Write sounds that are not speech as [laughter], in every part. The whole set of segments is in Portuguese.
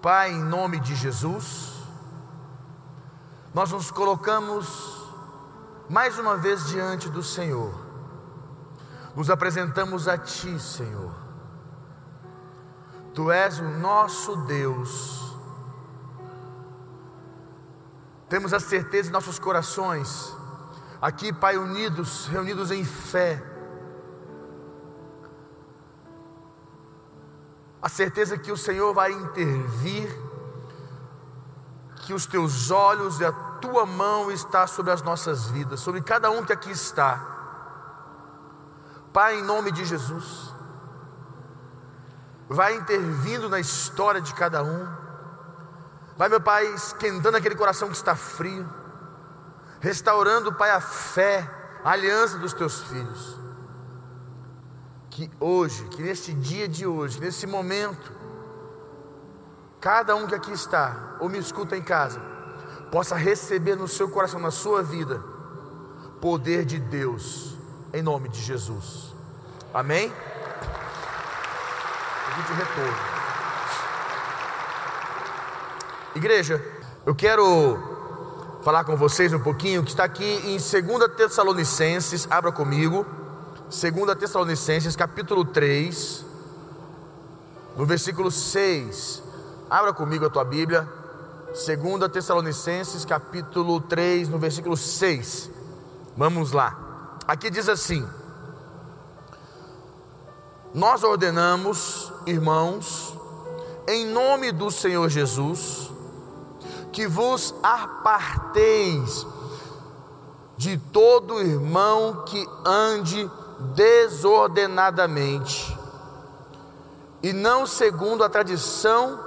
Pai, em nome de Jesus, nós nos colocamos mais uma vez diante do Senhor, nos apresentamos a Ti, Senhor. Tu és o nosso Deus, temos a certeza em nossos corações, aqui, Pai, unidos, reunidos em fé, a certeza que o Senhor vai intervir, que os teus olhos e a tua mão está sobre as nossas vidas, sobre cada um que aqui está. Pai, em nome de Jesus, vai intervindo na história de cada um. Vai, meu Pai, esquentando aquele coração que está frio, restaurando, Pai, a fé, a aliança dos teus filhos que hoje, que nesse dia de hoje, nesse momento, cada um que aqui está, ou me escuta em casa, possa receber no seu coração, na sua vida, poder de Deus, em nome de Jesus. Amém? de retorno. Igreja, eu quero falar com vocês um pouquinho que está aqui em 2 Tessalonicenses, abra comigo. 2 Tessalonicenses capítulo 3, no versículo 6. Abra comigo a tua Bíblia. 2 Tessalonicenses capítulo 3, no versículo 6. Vamos lá. Aqui diz assim: Nós ordenamos, irmãos, em nome do Senhor Jesus, que vos aparteis de todo irmão que ande desordenadamente, e não segundo a tradição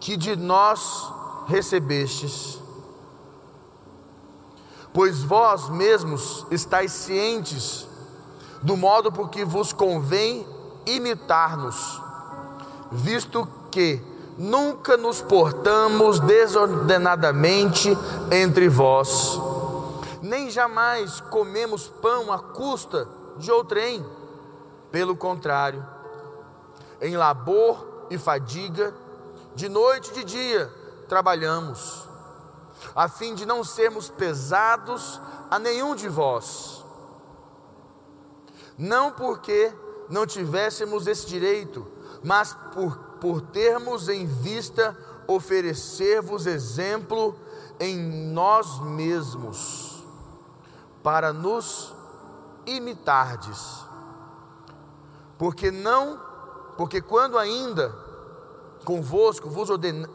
que de nós recebestes. Pois vós mesmos estáis cientes do modo por que vos convém imitar-nos, visto que nunca nos portamos desordenadamente entre vós nem jamais comemos pão à custa de outrem. Pelo contrário, em labor e fadiga, de noite e de dia, trabalhamos, a fim de não sermos pesados a nenhum de vós. Não porque não tivéssemos esse direito, mas por, por termos em vista oferecer-vos exemplo em nós mesmos para nos imitardes. Porque não, porque quando ainda convosco vos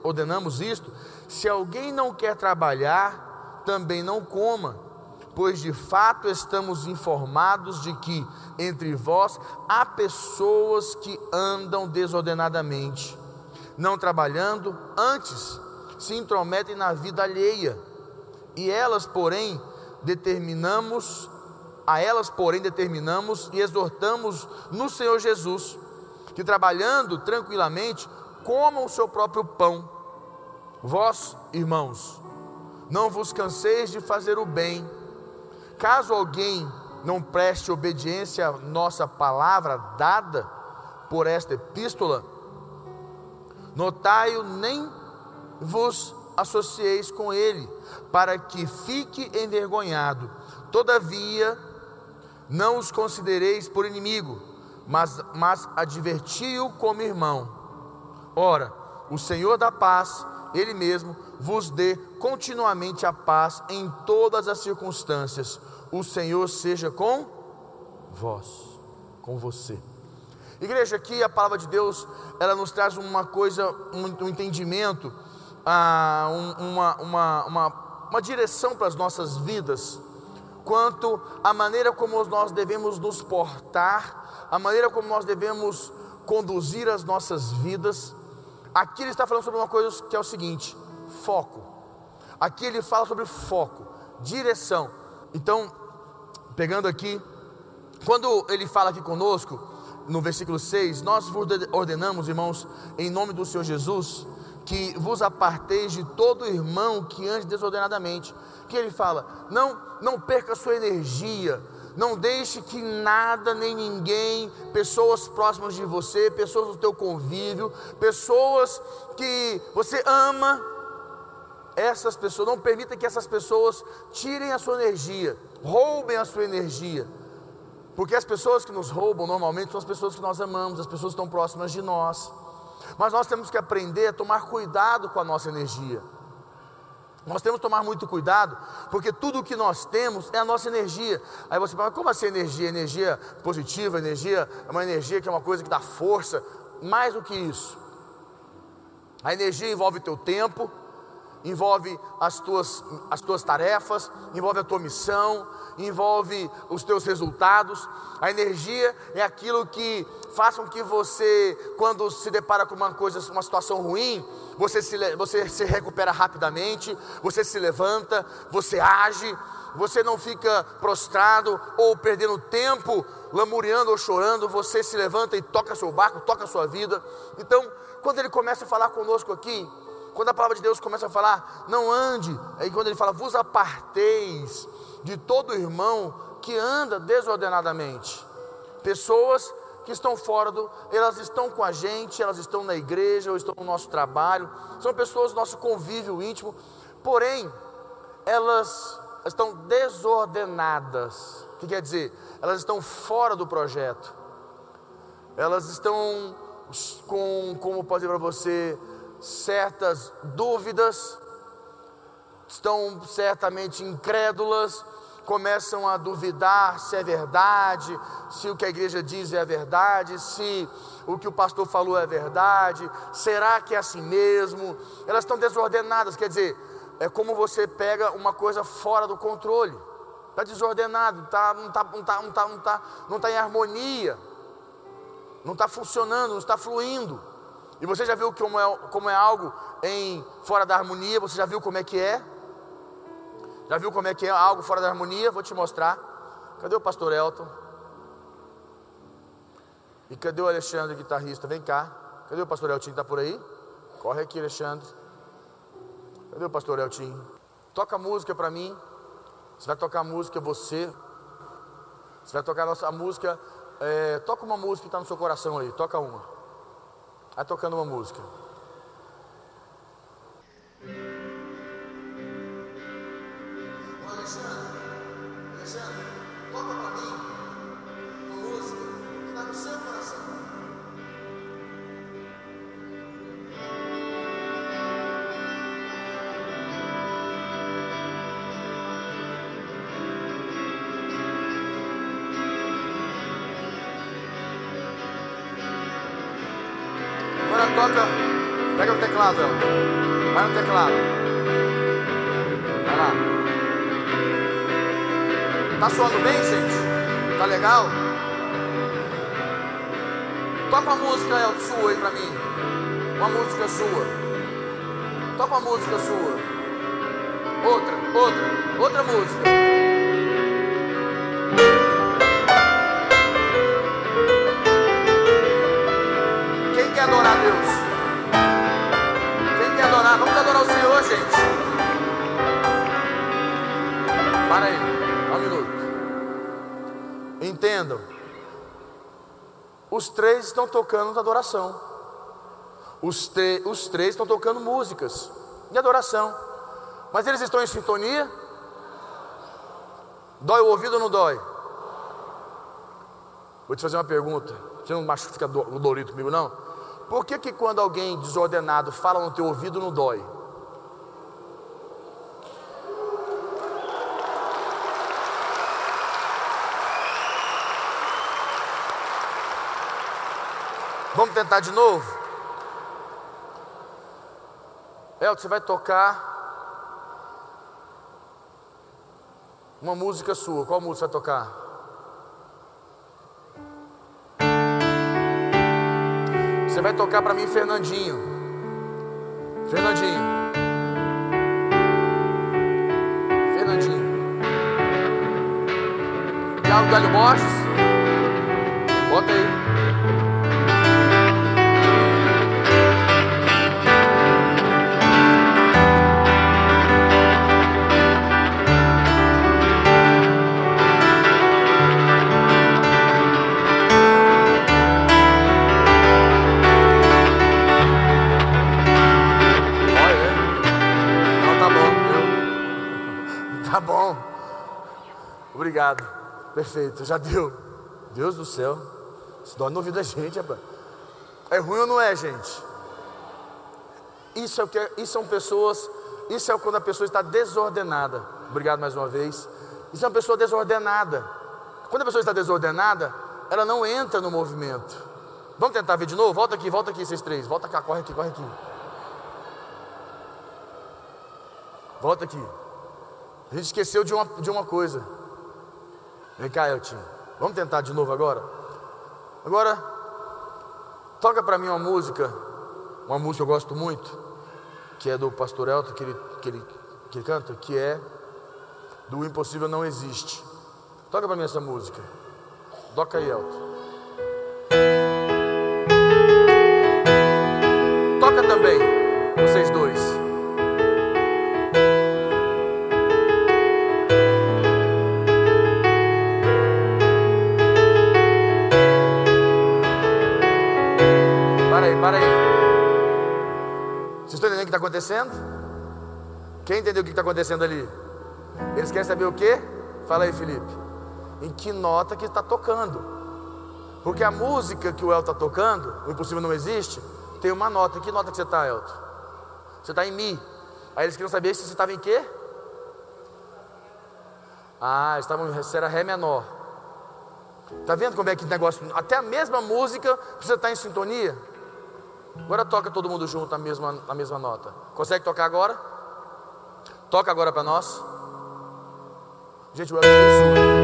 ordenamos isto, se alguém não quer trabalhar, também não coma, pois de fato estamos informados de que entre vós há pessoas que andam desordenadamente, não trabalhando, antes se intrometem na vida alheia, e elas, porém, determinamos, a elas, porém, determinamos e exortamos no Senhor Jesus, que trabalhando tranquilamente, comam o seu próprio pão. Vós, irmãos, não vos canseis de fazer o bem. Caso alguém não preste obediência à nossa palavra dada por esta epístola, notai-o, nem vos associeis com ele, para que fique envergonhado. Todavia, não os considereis por inimigo, mas, mas adverti-o como irmão. Ora, o Senhor da paz, Ele mesmo, vos dê continuamente a paz em todas as circunstâncias. O Senhor seja com vós, com você. Igreja, aqui a palavra de Deus, ela nos traz uma coisa, um, um entendimento ah, uma, uma, uma, uma direção para as nossas vidas, quanto à maneira como nós devemos nos portar, a maneira como nós devemos conduzir as nossas vidas. Aqui ele está falando sobre uma coisa que é o seguinte: foco. Aqui ele fala sobre foco, direção. Então, pegando aqui, quando ele fala aqui conosco, no versículo 6, nós ordenamos, irmãos, em nome do Senhor Jesus, que vos aparteis de todo irmão que ande desordenadamente. Que ele fala: não, não perca a sua energia, Não deixe que nada nem ninguém, pessoas próximas de você, pessoas do teu convívio, pessoas que você ama, essas pessoas, não permita que essas pessoas tirem a sua energia, roubem a sua energia. Porque as pessoas que nos roubam normalmente são as pessoas que nós amamos, as pessoas que estão próximas de nós. Mas nós temos que aprender a tomar cuidado com a nossa energia. Nós temos que tomar muito cuidado, porque tudo o que nós temos é a nossa energia. Aí você fala, como assim energia? Energia positiva, energia é uma energia que é uma coisa que dá força. Mais do que isso. A energia envolve teu tempo, envolve as tuas, as tuas tarefas, envolve a tua missão, envolve os teus resultados. A energia é aquilo que faz com que você, quando se depara com uma coisa, uma situação ruim, você se, você se recupera rapidamente, você se levanta, você age, você não fica prostrado ou perdendo tempo, lamuriando ou chorando, você se levanta e toca seu barco, toca sua vida. Então, quando ele começa a falar conosco aqui, quando a palavra de Deus começa a falar, não ande, aí quando ele fala, vos aparteis de todo irmão que anda desordenadamente. Pessoas que estão fora do, elas estão com a gente, elas estão na igreja, ou estão no nosso trabalho, são pessoas do nosso convívio íntimo, porém, elas estão desordenadas. O que quer dizer? Elas estão fora do projeto. Elas estão com, como pode dizer para você, certas dúvidas, estão certamente incrédulas, começam a duvidar se é verdade, se o que a igreja diz é verdade, se o que o pastor falou é verdade, será que é assim mesmo? Elas estão desordenadas, quer dizer, é como você pega uma coisa fora do controle, está desordenado, tá, não está não tá, não tá, não tá, não tá em harmonia, não está funcionando, não está fluindo. E você já viu como é, como é algo em fora da harmonia? Você já viu como é que é? Já viu como é que é algo fora da harmonia? Vou te mostrar. Cadê o pastor Elton? E cadê o Alexandre, guitarrista? Vem cá. Cadê o pastor Eltinho? Está por aí? Corre aqui, Alexandre. Cadê o pastor Eltinho? Toca música para mim. Você vai tocar música você. Você vai tocar a nossa música. É, toca uma música que está no seu coração aí. Toca uma. Vai tocando uma música. Toca. Pega o teclado. Vai no teclado. Vai lá. Tá soando bem, gente? Tá legal? Toca uma música, Elton, sua aí pra mim. Uma música sua. Toca uma música sua. Outra, outra, outra música. Os três estão tocando adoração. Os, os três estão tocando músicas de adoração. Mas eles estão em sintonia? Dói o ouvido ou não dói? Vou te fazer uma pergunta. Você não machuca, fica dolorido comigo, não? Por que, que quando alguém desordenado fala no teu ouvido não dói? Vamos tentar de novo? Elton, você vai tocar uma música sua. Qual música vai tocar? Você vai tocar para mim, Fernandinho. Fernandinho. Fernandinho. Thiago Galho Borges. Bota aí. Perfeito, já deu. Deus do céu. Isso dói no ouvido da gente, rapaz. É ruim ou não é, gente? Isso, é o que, é, isso são pessoas, isso é quando a pessoa está desordenada. Obrigado mais uma vez. Isso é uma pessoa desordenada. Quando a pessoa está desordenada, ela não entra no movimento. Vamos tentar ver de novo? Volta aqui, volta aqui, vocês três. Volta cá, corre aqui, corre aqui. Volta aqui. A gente esqueceu de uma, de uma coisa. Vem cá, Elton. Vamos tentar de novo agora? Agora, toca para mim uma música, uma música que eu gosto muito, que é do pastor Elton, que ele, que ele, que ele canta, que é do Impossível Não Existe. Toca para mim essa música. Toca aí, Elton. Acontecendo? Quem entendeu o que está acontecendo ali? Eles querem saber o que? Fala aí, Felipe. Em que nota que está tocando? Porque a música que o El está tocando, o impossível não existe, tem uma nota. Em que nota que você está, Elton? Você está em Mi. Aí eles queriam saber se você estava em quê? Ah, estavam, você era Ré menor. Está vendo como é que negócio? Até a mesma música precisa estar em sintonia. Agora toca todo mundo junto na mesma, na mesma nota. Consegue tocar agora? Toca agora para nós. Gente, o Elton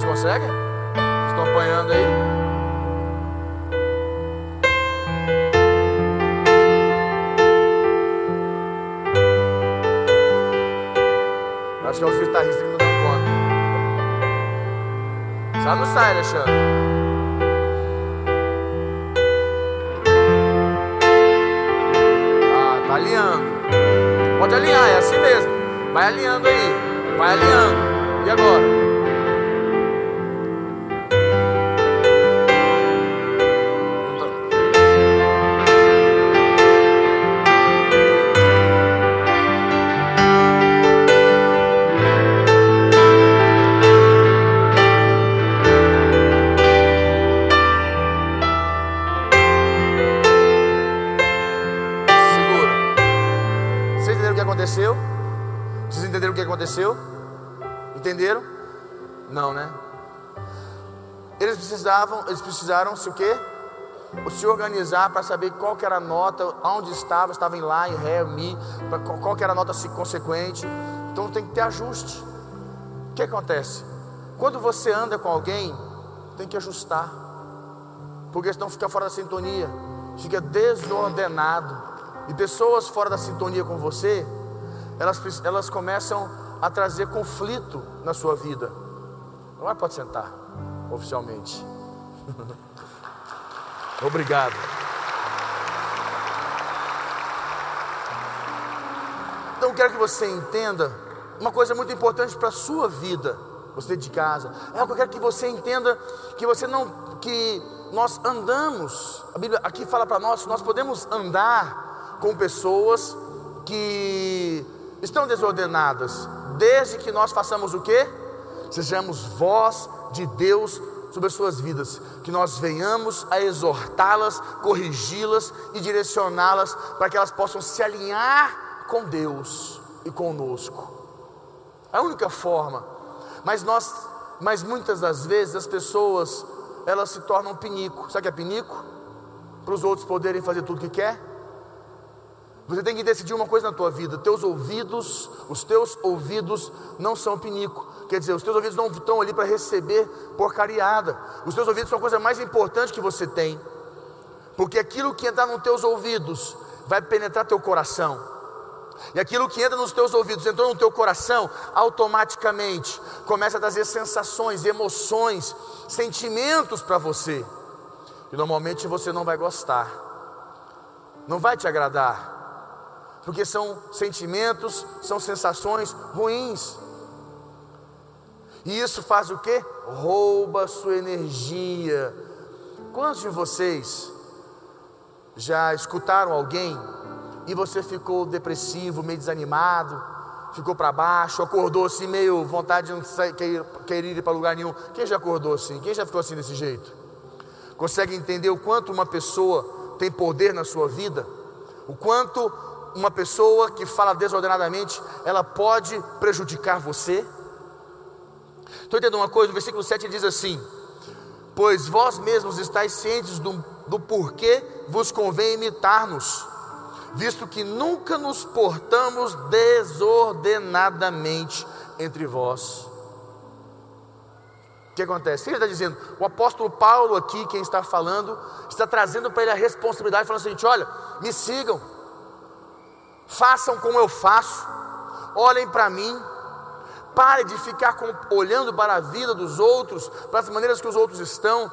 vocês conseguem? Estão apanhando aí? Acho que é os guitarristas que não dão conta. Só não sai, Alexandre. Ah, tá alinhando. Pode alinhar, é assim mesmo. Vai alinhando aí. Vai alinhando. E agora? Não, né? Eles precisavam, eles precisaram se o quê? Se organizar para saber qual era a nota, onde estava, estava em lá, em ré, mi, qual era a nota consequente. Então tem que ter ajuste. O que acontece? Quando você anda com alguém, tem que ajustar. Porque senão fica fora da sintonia, fica desordenado. E pessoas fora da sintonia com você, elas, elas começam a trazer conflito na sua vida. Agora pode sentar, oficialmente. [laughs] Obrigado. Então eu quero que você entenda uma coisa muito importante para a sua vida, você de casa. É, eu quero que você entenda que você não, que nós andamos. A Bíblia aqui fala para nós, nós podemos andar com pessoas que estão desordenadas, desde que nós façamos o que? Sejamos voz de Deus sobre as suas vidas, que nós venhamos a exortá-las, corrigi-las e direcioná-las para que elas possam se alinhar com Deus e conosco. É a única forma. Mas nós, mas muitas das vezes as pessoas elas se tornam pinico. Sabe o que é pinico? Para os outros poderem fazer tudo o que quer. Você tem que decidir uma coisa na tua vida: teus ouvidos, os teus ouvidos não são pinico. Quer dizer, os teus ouvidos não estão ali para receber porcariada. Os teus ouvidos são a coisa mais importante que você tem. Porque aquilo que entrar nos teus ouvidos vai penetrar teu coração. E aquilo que entra nos teus ouvidos, entrou no teu coração, automaticamente começa a trazer sensações, emoções, sentimentos para você. E normalmente você não vai gostar, não vai te agradar, porque são sentimentos, são sensações ruins. E isso faz o que? Rouba sua energia. Quantos de vocês já escutaram alguém e você ficou depressivo, meio desanimado, ficou para baixo, acordou assim, meio vontade de não sair, querer, ir para lugar nenhum? Quem já acordou assim? Quem já ficou assim desse jeito? Consegue entender o quanto uma pessoa tem poder na sua vida? O quanto uma pessoa que fala desordenadamente, ela pode prejudicar você? Estou entendendo uma coisa, o versículo 7 diz assim: Pois vós mesmos estáis cientes do, do porquê vos convém imitar-nos, visto que nunca nos portamos desordenadamente entre vós. O que acontece? Ele está dizendo, o apóstolo Paulo aqui, quem está falando, está trazendo para ele a responsabilidade, falando assim: olha, me sigam, façam como eu faço, olhem para mim, Pare de ficar com, olhando para a vida dos outros, para as maneiras que os outros estão.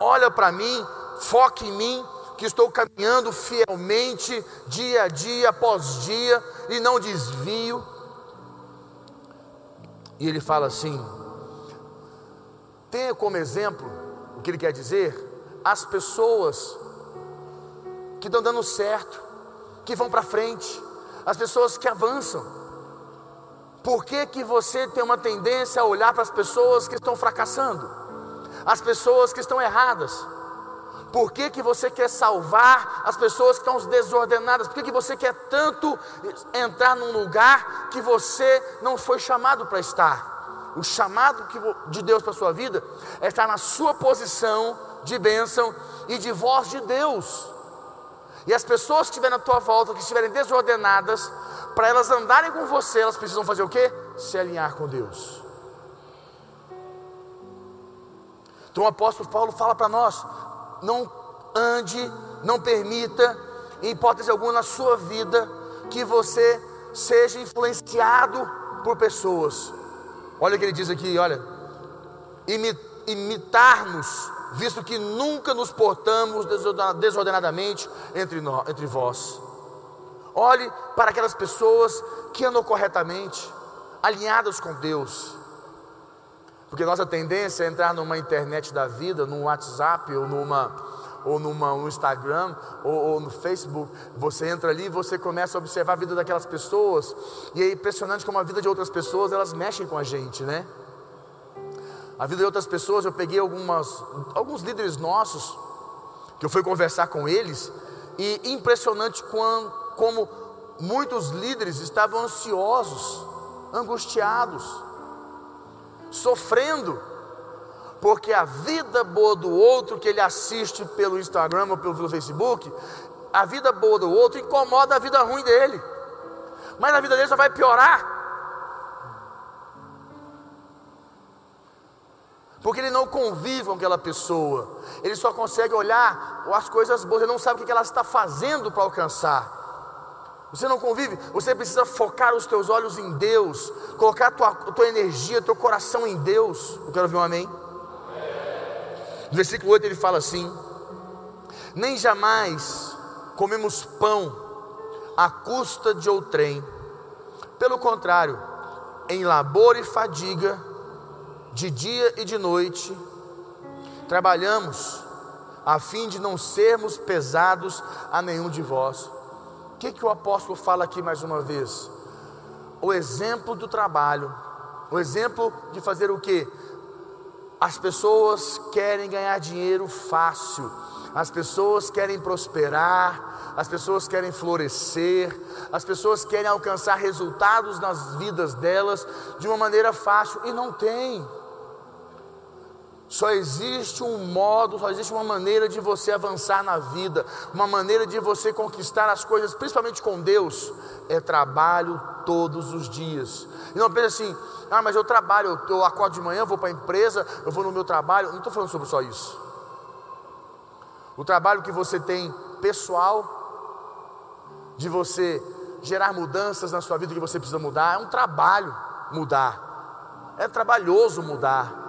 Olha para mim, foque em mim, que estou caminhando fielmente, dia a dia, após dia, e não desvio. E ele fala assim: tenha como exemplo o que ele quer dizer, as pessoas que estão dando certo, que vão para frente, as pessoas que avançam. Por que, que você tem uma tendência a olhar para as pessoas que estão fracassando? As pessoas que estão erradas? Por que, que você quer salvar as pessoas que estão desordenadas? Por que, que você quer tanto entrar num lugar que você não foi chamado para estar? O chamado de Deus para a sua vida é estar na sua posição de bênção e de voz de Deus. E as pessoas que estiverem na tua volta, que estiverem desordenadas, para elas andarem com você, elas precisam fazer o que? Se alinhar com Deus. Então o apóstolo Paulo fala para nós: não ande, não permita, em hipótese alguma na sua vida, que você seja influenciado por pessoas. Olha o que ele diz aqui: olha, imitar-nos, visto que nunca nos portamos desordenadamente entre, nós, entre vós. Olhe para aquelas pessoas que andam corretamente, alinhadas com Deus. Porque nossa tendência é entrar numa internet da vida, num WhatsApp ou numa ou numa, no Instagram ou, ou, no Facebook, você entra ali e você começa a observar a vida daquelas pessoas, e é impressionante como a vida de outras pessoas elas mexem com a gente, né? A vida de outras pessoas, eu peguei algumas, alguns líderes nossos, que eu fui conversar com eles, e impressionante como muitos líderes estavam ansiosos, angustiados, sofrendo, porque a vida boa do outro que ele assiste pelo Instagram ou pelo Facebook, a vida boa do outro incomoda a vida ruim dele, mas a vida dele só vai piorar. Porque ele não convive com aquela pessoa, ele só consegue olhar as coisas boas, ele não sabe o que ela está fazendo para alcançar. Você não convive, você precisa focar os teus olhos em Deus, colocar a tua, a tua energia, teu coração em Deus. Eu quero ouvir um amém. No versículo 8 ele fala assim: Nem jamais comemos pão à custa de outrem, pelo contrário, em labor e fadiga, de dia e de noite, trabalhamos, a fim de não sermos pesados a nenhum de vós. O que, que o apóstolo fala aqui mais uma vez? O exemplo do trabalho, o exemplo de fazer o que? As pessoas querem ganhar dinheiro fácil, as pessoas querem prosperar, as pessoas querem florescer, as pessoas querem alcançar resultados nas vidas delas de uma maneira fácil e não tem. Só existe um modo, só existe uma maneira de você avançar na vida, uma maneira de você conquistar as coisas, principalmente com Deus, é trabalho todos os dias. E não pense assim, ah, mas eu trabalho, eu, eu acordo de manhã, vou para a empresa, eu vou no meu trabalho. Não estou falando sobre só isso. O trabalho que você tem pessoal, de você gerar mudanças na sua vida que você precisa mudar, é um trabalho mudar. É trabalhoso mudar.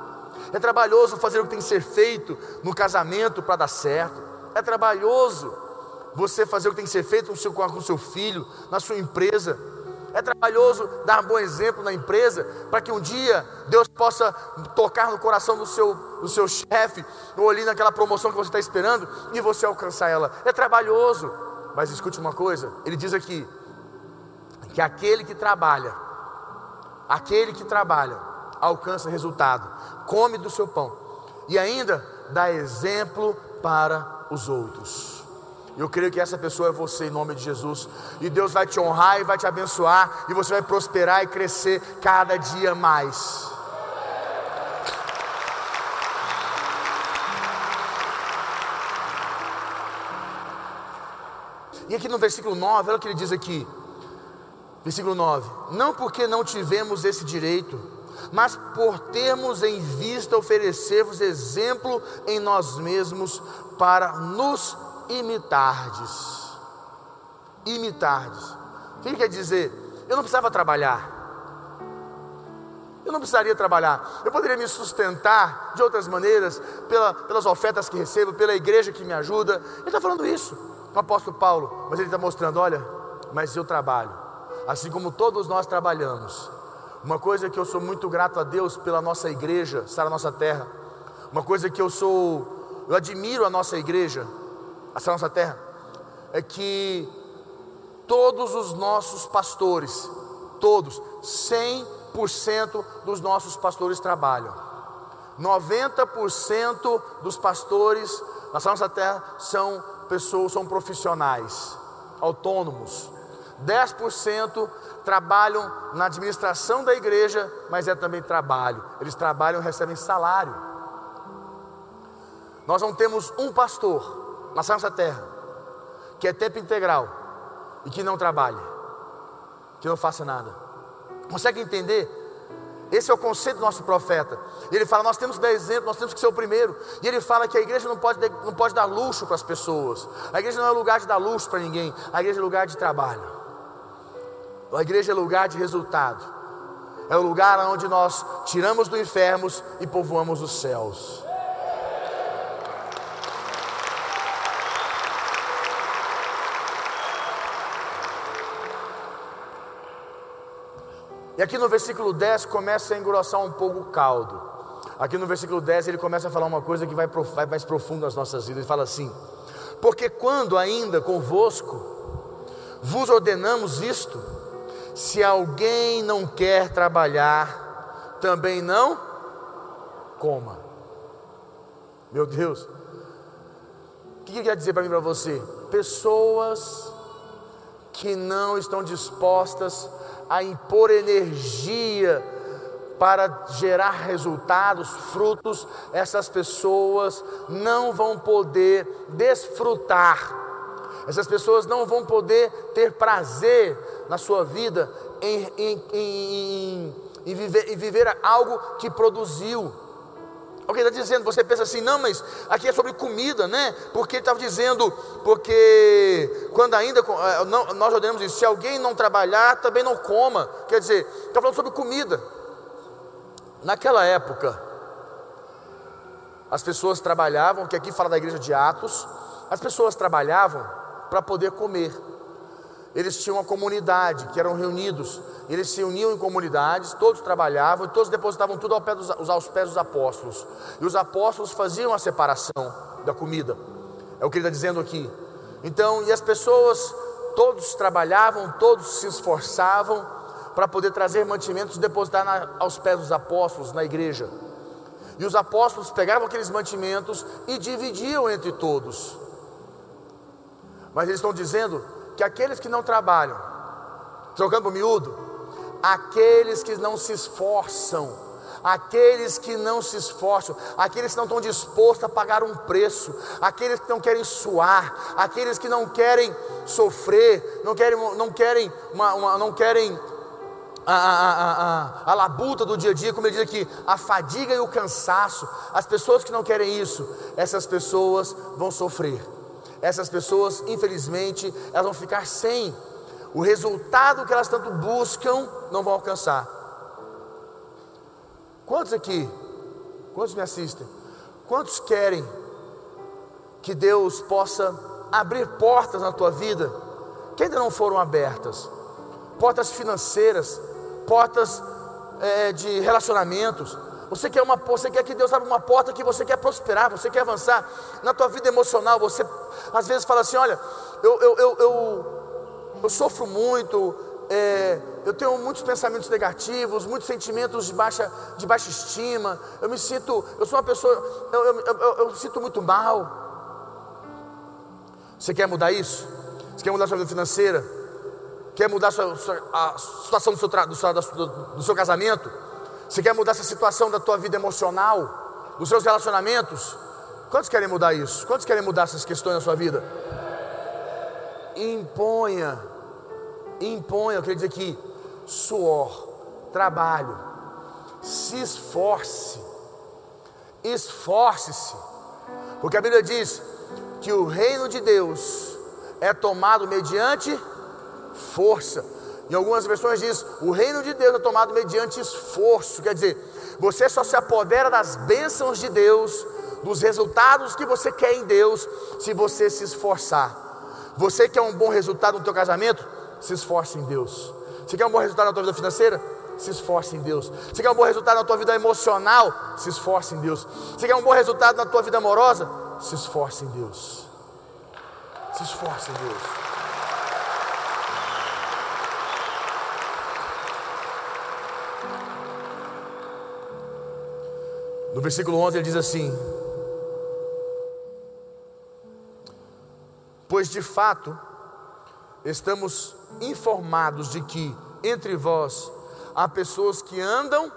É trabalhoso fazer o que tem que ser feito no casamento para dar certo. É trabalhoso você fazer o que tem que ser feito com seu, com seu filho, na sua empresa. É trabalhoso dar um bom exemplo na empresa, para que um dia Deus possa tocar no coração do seu, do seu chefe, ou ali naquela promoção que você está esperando, e você alcançar ela. É trabalhoso, mas escute uma coisa: ele diz aqui, que aquele que trabalha, aquele que trabalha, alcança resultado come do seu pão e ainda dá exemplo para os outros. Eu creio que essa pessoa é você em nome de Jesus. E Deus vai te honrar e vai te abençoar. E você vai prosperar e crescer cada dia mais. E aqui no versículo 9, olha o que ele diz aqui. Versículo 9: Não porque não tivemos esse direito mas por termos em vista oferecer-vos exemplo em nós mesmos para nos imitardes. Imitardes. O que ele quer dizer? Eu não precisava trabalhar. Eu não precisaria trabalhar. Eu poderia me sustentar de outras maneiras, pela, pelas ofertas que recebo, pela igreja que me ajuda. Ele está falando isso, o apóstolo Paulo. Mas ele está mostrando: olha, mas eu trabalho. Assim como todos nós trabalhamos uma coisa que eu sou muito grato a Deus pela nossa igreja, estar na nossa terra. Uma coisa que eu sou, eu admiro a nossa igreja, essa nossa terra, é que todos os nossos pastores, todos, 100% dos nossos pastores trabalham. 90% dos pastores na nossa terra são pessoas, são profissionais, autônomos. 10% trabalham na administração da igreja, mas é também trabalho. Eles trabalham e recebem salário. Nós não temos um pastor na nossa terra que é tempo integral e que não trabalhe, que não faça nada. Consegue entender? Esse é o conceito do nosso profeta. Ele fala: nós temos que dar exemplo, nós temos que ser o primeiro. E ele fala que a igreja não pode, não pode dar luxo para as pessoas. A igreja não é lugar de dar luxo para ninguém. A igreja é lugar de trabalho. A igreja é lugar de resultado. É o lugar onde nós tiramos do inferno e povoamos os céus. E aqui no versículo 10 começa a engrossar um pouco o caldo. Aqui no versículo 10 ele começa a falar uma coisa que vai, mais profundo nas nossas vidas. Ele fala assim: Porque quando ainda convosco vos ordenamos isto, se alguém não quer trabalhar, também não coma. Meu Deus, o que, que quer dizer para mim para você? Pessoas que não estão dispostas a impor energia para gerar resultados, frutos, essas pessoas não vão poder desfrutar, essas pessoas não vão poder ter prazer na sua vida em, em, em, em viver, viver algo que produziu. Ele está dizendo? Você pensa assim, não, mas aqui é sobre comida, né? Porque ele estava dizendo, porque quando ainda eh, nós ordenamos isso, se alguém não trabalhar, também não coma. Quer dizer, está falando sobre comida. Naquela época, as pessoas trabalhavam, que aqui fala da igreja de Atos, as pessoas trabalhavam para poder comer eles tinham uma comunidade, que eram reunidos, eles se uniam em comunidades, todos trabalhavam e todos depositavam tudo ao pé dos, aos pés dos apóstolos. E os apóstolos faziam a separação da comida, é o que ele está dizendo aqui. Então, e as pessoas, todos trabalhavam, todos se esforçavam para poder trazer mantimentos e depositar na, aos pés dos apóstolos na igreja. E os apóstolos pegavam aqueles mantimentos e dividiam entre todos. Mas eles estão dizendo que aqueles que não trabalham, trocando por miúdo, aqueles que não se esforçam, aqueles que não se esforçam, aqueles que não estão dispostos a pagar um preço, aqueles que não querem suar, aqueles que não querem sofrer, não querem, não querem, uma, uma, não querem a, a, a, a, labuta do dia a dia, como ele diz aqui, a fadiga e o cansaço. As pessoas que não querem isso, essas pessoas vão sofrer. Essas pessoas, infelizmente, elas vão ficar sem o resultado que elas tanto buscam, não vão alcançar. Quantos aqui, quantos me assistem? Quantos querem que Deus possa abrir portas na tua vida que ainda não foram abertas? Portas financeiras, portas é, de relacionamentos. Você quer, uma, você quer que Deus abra uma porta que você quer prosperar, você quer avançar na tua vida emocional. Você às vezes fala assim: Olha, eu, eu, eu, eu, eu sofro muito, é, eu tenho muitos pensamentos negativos, muitos sentimentos de baixa, de baixa estima. Eu me sinto, eu sou uma pessoa, eu, eu, eu, eu sinto muito mal. Você quer mudar isso? Você quer mudar sua vida financeira? quer mudar a, sua, a situação do seu, do, seu, do seu casamento, você quer mudar essa situação da tua vida emocional, dos seus relacionamentos, quantos querem mudar isso? Quantos querem mudar essas questões na sua vida? Imponha, imponha, eu queria dizer aqui, suor, trabalho, se esforce, esforce-se, porque a Bíblia diz que o reino de Deus é tomado mediante força. Em algumas versões diz: o reino de Deus é tomado mediante esforço. Quer dizer, você só se apodera das bênçãos de Deus, dos resultados que você quer em Deus, se você se esforçar. Você quer um bom resultado no teu casamento? Se esforce em Deus. Você quer um bom resultado na tua vida financeira? Se esforce em Deus. Você quer um bom resultado na tua vida emocional? Se esforce em Deus. Você quer um bom resultado na tua vida amorosa? Se esforce em Deus. Se esforce em Deus. No versículo 11 ele diz assim: Pois de fato estamos informados de que entre vós há pessoas que andam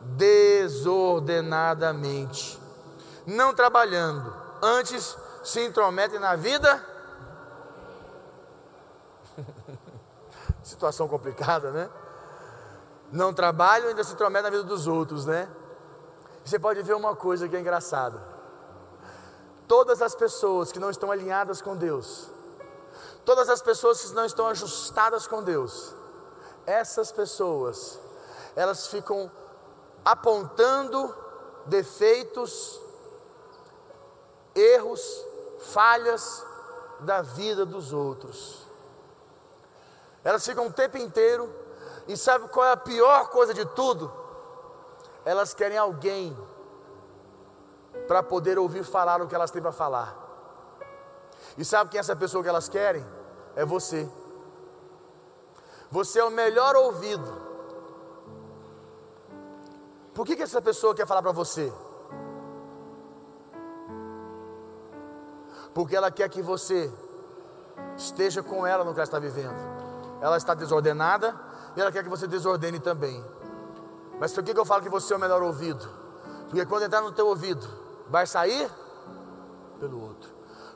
desordenadamente, não trabalhando, antes se intrometem na vida. [laughs] Situação complicada, né? Não trabalham, ainda se intrometem na vida dos outros, né? Você pode ver uma coisa que é engraçada. Todas as pessoas que não estão alinhadas com Deus, todas as pessoas que não estão ajustadas com Deus, essas pessoas, elas ficam apontando defeitos, erros, falhas da vida dos outros. Elas ficam o tempo inteiro, e sabe qual é a pior coisa de tudo? Elas querem alguém para poder ouvir falar o que elas têm para falar. E sabe quem é essa pessoa que elas querem? É você. Você é o melhor ouvido. Por que, que essa pessoa quer falar para você? Porque ela quer que você esteja com ela no que ela está vivendo. Ela está desordenada e ela quer que você desordene também. Mas por que, eu falo que você é o melhor ouvido? Porque quando entrar no teu ouvido, vai sair pelo outro.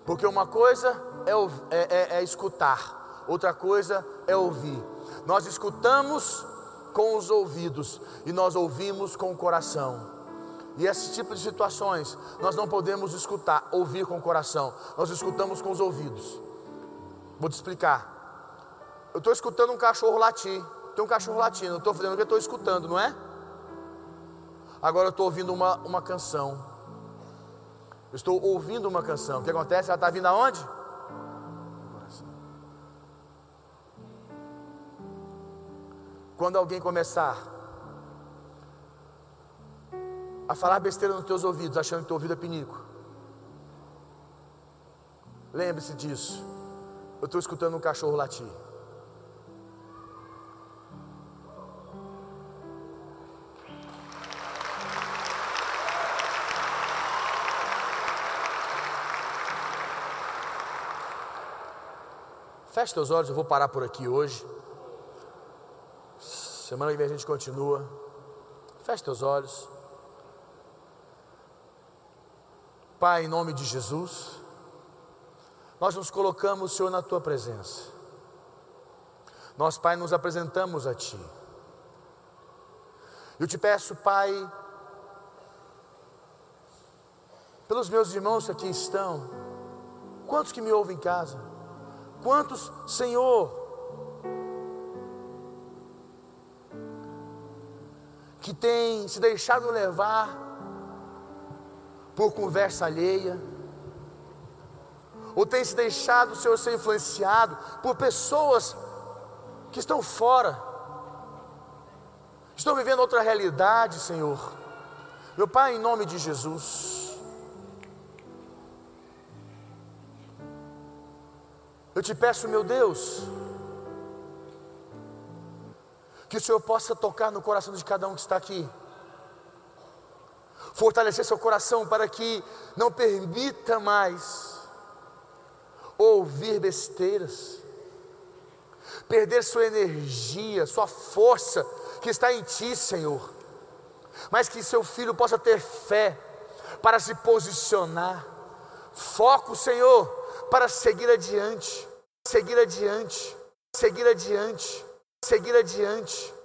Porque uma coisa é, é, é, é escutar, outra coisa é ouvir. Nós escutamos com os ouvidos e nós ouvimos com o coração. E esse tipo de situações nós não podemos escutar, ouvir com o coração, nós escutamos com os ouvidos. Vou te explicar. Eu estou escutando um cachorro latir, tem um cachorro latindo, eu estou fazendo o que estou escutando, não é? Agora eu estou ouvindo uma, uma canção. Eu estou ouvindo uma canção. O que acontece? Ela está vindo aonde? Quando alguém começar a falar besteira nos teus ouvidos, achando que teu ouvido é pinico, lembre-se disso. Eu estou escutando um cachorro latir. Feche teus olhos, eu vou parar por aqui hoje. Semana que vem a gente continua. Feche teus olhos. Pai, em nome de Jesus, nós nos colocamos, Senhor, na tua presença. Nós, Pai, nos apresentamos a Ti. Eu te peço, Pai, pelos meus irmãos que aqui estão, quantos que me ouvem em casa, quantos, Senhor, que têm se deixado levar por conversa alheia, ou tem se deixado, Senhor, ser influenciado por pessoas que estão fora, estão vivendo outra realidade, Senhor. Meu Pai, em nome de Jesus, eu te peço, meu Deus, que o Senhor possa tocar no coração de cada um que está aqui, fortalecer seu coração para que não permita mais ouvir besteiras, perder sua energia, sua força que está em Ti, Senhor, mas que seu filho possa ter fé para se posicionar, foco, Senhor, para seguir adiante, seguir adiante, seguir adiante, seguir adiante.